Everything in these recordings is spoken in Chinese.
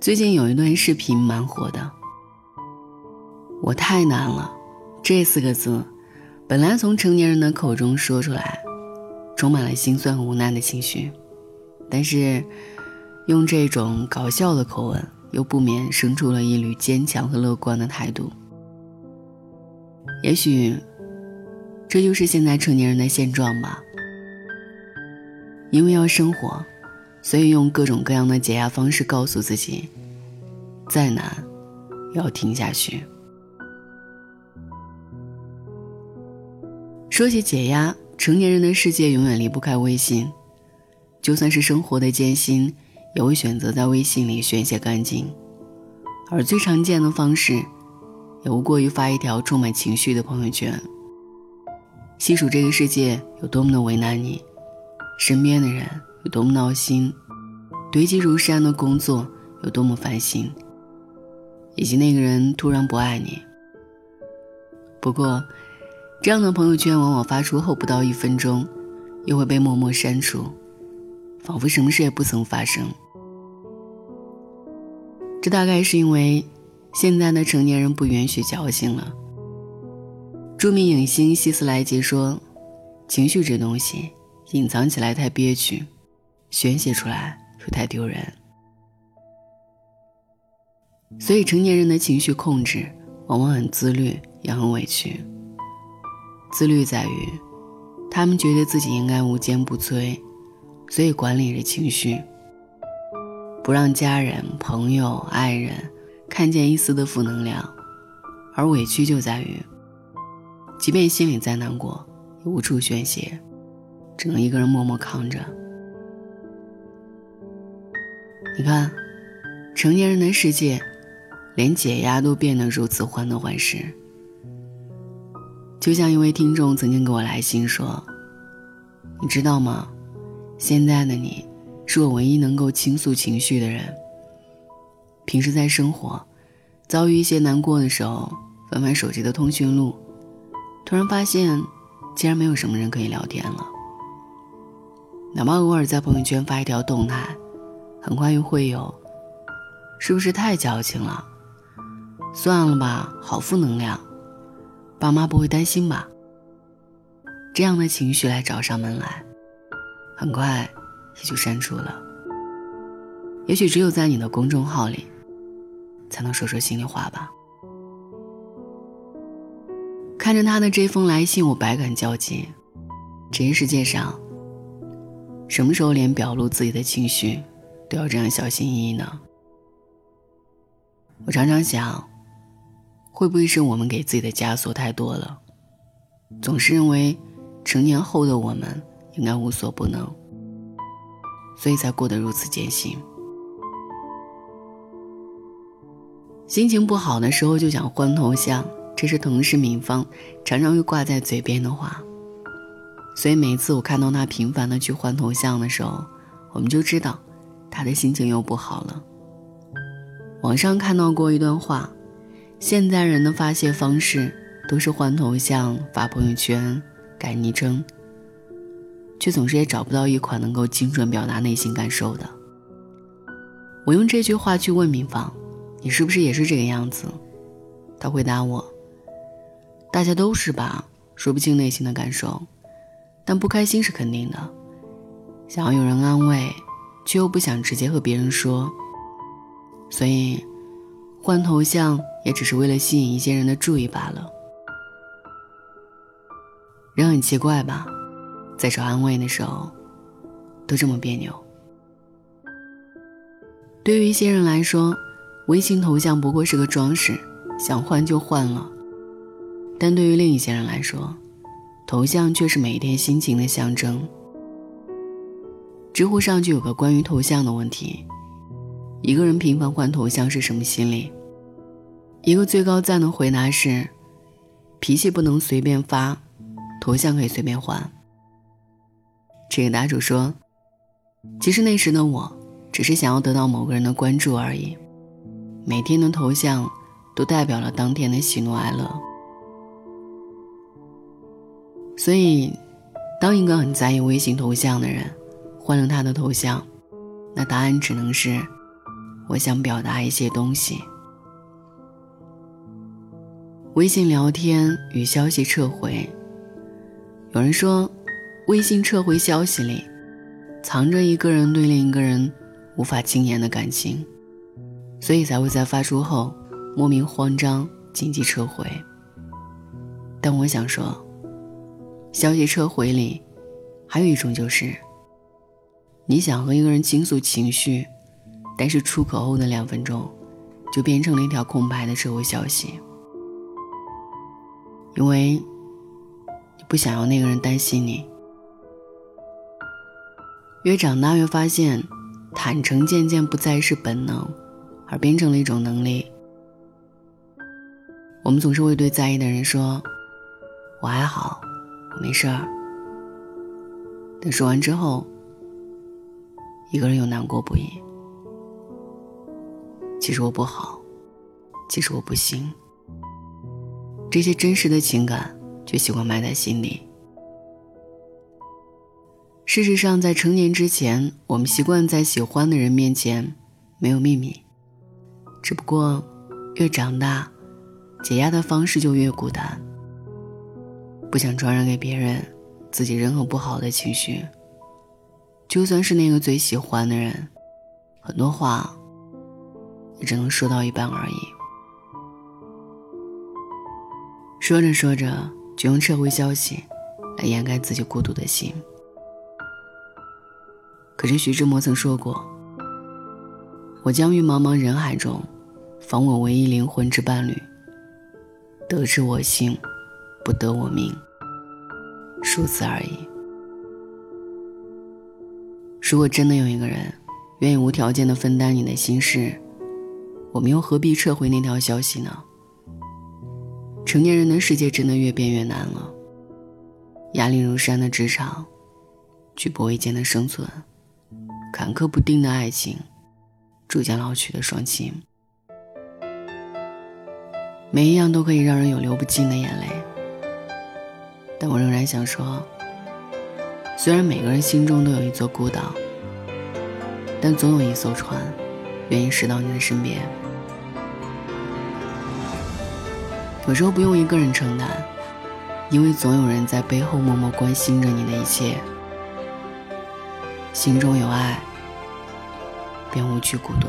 最近有一段视频蛮火的，“我太难了”这四个字，本来从成年人的口中说出来，充满了心酸和无奈的情绪，但是用这种搞笑的口吻，又不免生出了一缕坚强和乐观的态度。也许，这就是现在成年人的现状吧。因为要生活。所以用各种各样的解压方式告诉自己，再难，也要停下去。说起解压，成年人的世界永远离不开微信，就算是生活的艰辛，也会选择在微信里宣泄干净。而最常见的方式，也无过于发一条充满情绪的朋友圈，细数这个世界有多么的为难你，身边的人。有多么闹心，堆积如山的工作有多么烦心，以及那个人突然不爱你。不过，这样的朋友圈往往发出后不到一分钟，又会被默默删除，仿佛什么事也不曾发生。这大概是因为现在的成年人不允许矫情了。著名影星希斯莱杰说：“情绪这东西，隐藏起来太憋屈。”宣泄出来又太丢人，所以成年人的情绪控制往往很自律，也很委屈。自律在于，他们觉得自己应该无坚不摧，所以管理着情绪，不让家人、朋友、爱人看见一丝的负能量；而委屈就在于，即便心里再难过，也无处宣泄，只能一个人默默扛着。你看，成年人的世界，连解压都变得如此患得患失。就像一位听众曾经给我来信说：“你知道吗？现在的你，是我唯一能够倾诉情绪的人。平时在生活，遭遇一些难过的时候，翻翻手机的通讯录，突然发现，竟然没有什么人可以聊天了。哪怕偶尔在朋友圈发一条动态。”很快又会有，是不是太矫情了？算了吧，好负能量，爸妈不会担心吧？这样的情绪来找上门来，很快也就删除了。也许只有在你的公众号里，才能说说心里话吧。看着他的这封来信，我百感交集。这世界上，什么时候连表露自己的情绪？都要这样小心翼翼呢。我常常想，会不会是我们给自己的枷锁太多了？总是认为成年后的我们应该无所不能，所以才过得如此艰辛。心情不好的时候就想换头像，这是同事敏芳常常会挂在嘴边的话。所以每次我看到他频繁的去换头像的时候，我们就知道。他的心情又不好了。网上看到过一段话：现在人的发泄方式都是换头像、发朋友圈、改昵称，却总是也找不到一款能够精准表达内心感受的。我用这句话去问敏芳：“你是不是也是这个样子？”他回答我：“大家都是吧，说不清内心的感受，但不开心是肯定的，想要有人安慰。”却又不想直接和别人说，所以换头像也只是为了吸引一些人的注意罢了。人很奇怪吧，在找安慰的时候，都这么别扭。对于一些人来说，微信头像不过是个装饰，想换就换了；但对于另一些人来说，头像却是每天心情的象征。知乎上就有个关于头像的问题：一个人频繁换头像是什么心理？一个最高赞的回答是：脾气不能随便发，头像可以随便换。这个答主说：其实那时的我，只是想要得到某个人的关注而已，每天的头像都代表了当天的喜怒哀乐。所以，当一个很在意微信头像的人。换了他的头像，那答案只能是我想表达一些东西。微信聊天与消息撤回，有人说，微信撤回消息里藏着一个人对另一个人无法轻言的感情，所以才会在发出后莫名慌张，紧急撤回。但我想说，消息撤回里还有一种就是。你想和一个人倾诉情绪，但是出口后的两分钟，就变成了一条空白的撤回消息，因为你不想要那个人担心你。越长大越发现，坦诚渐渐不再是本能，而变成了一种能力。我们总是会对在意的人说：“我还好，没事儿。”等说完之后。一个人又难过不已。其实我不好，其实我不行。这些真实的情感，却喜欢埋在心里。事实上，在成年之前，我们习惯在喜欢的人面前没有秘密。只不过，越长大，解压的方式就越孤单。不想传染给别人自己任何不好的情绪。就算是那个最喜欢的人，很多话也只能说到一半而已。说着说着，就用撤回消息来掩盖自己孤独的心。可是徐志摩曾说过：“我将于茫茫人海中，访我唯一灵魂之伴侣。得之我幸，不得我命，数字而已。”如果真的有一个人愿意无条件的分担你的心事，我们又何必撤回那条消息呢？成年人的世界真的越变越难了。压力如山的职场，举步维艰的生存，坎坷不定的爱情，逐渐老去的双亲，每一样都可以让人有流不尽的眼泪。但我仍然想说。虽然每个人心中都有一座孤岛，但总有一艘船，愿意驶到你的身边。有时候不用一个人承担，因为总有人在背后默默关心着你的一切。心中有爱，便无惧孤独。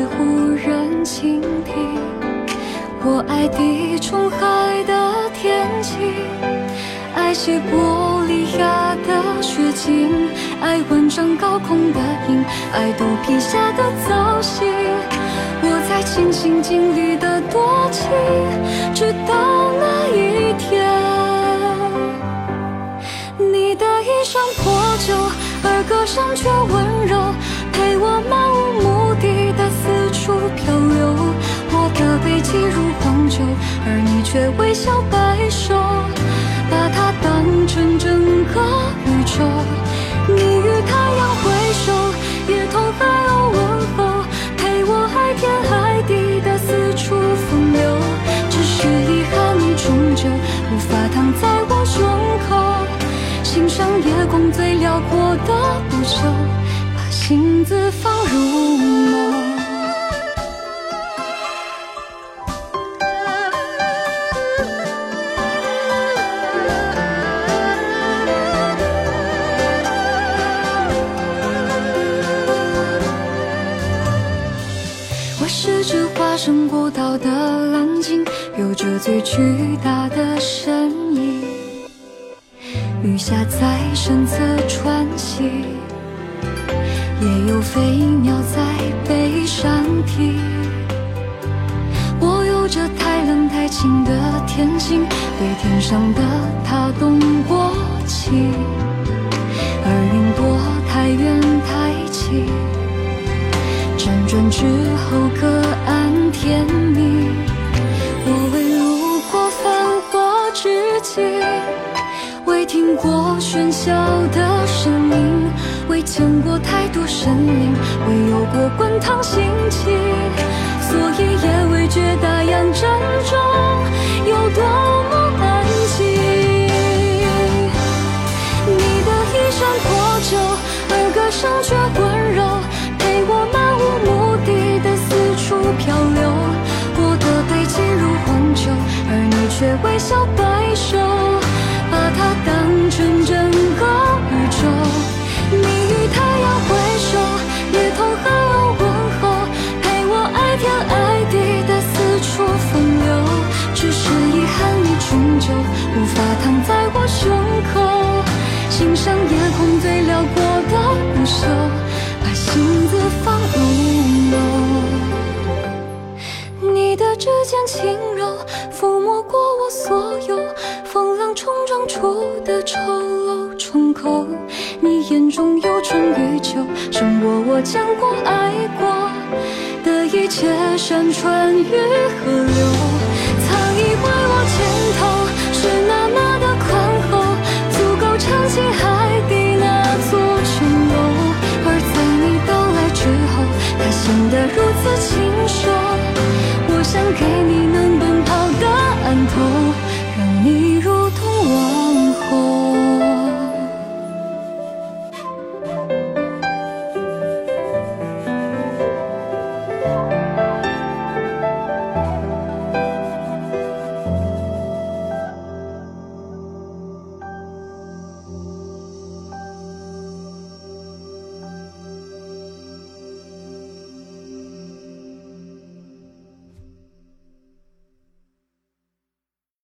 爱地中海的天晴，爱西伯利亚的雪景，爱万丈高空的鹰，爱肚皮下的藻荇。我在尽心尽力的多情，直到那一天，你的衣裳破旧，而歌声却温柔，陪我漫无目的的四处漂流。我的背脊如黄而你却微笑摆手，把它当成整个宇宙。你与太阳最巨大的身影，雨下在身侧穿行，也有飞鸟在背上停。我有。着太冷太清的天性，对天上的他动过情，而云朵太远太轻，辗转之后各安甜蜜。我未入过繁华之境，未听过喧嚣的声音，未见过太多生灵，未有过滚烫心情。所以也未觉大洋正中却微笑摆首，把它当成整个宇宙。你与太阳挥手，也同海鸥问候，陪我爱天爱地的四处风流。只是遗憾，你终究无法躺在我胸口，欣赏夜空最辽阔的不朽，把星子放入眸。你的指尖轻柔，抚摸过所有风浪冲撞出的丑陋疮口。你眼中有春与秋，胜过我见过、爱过的一切山川与河流。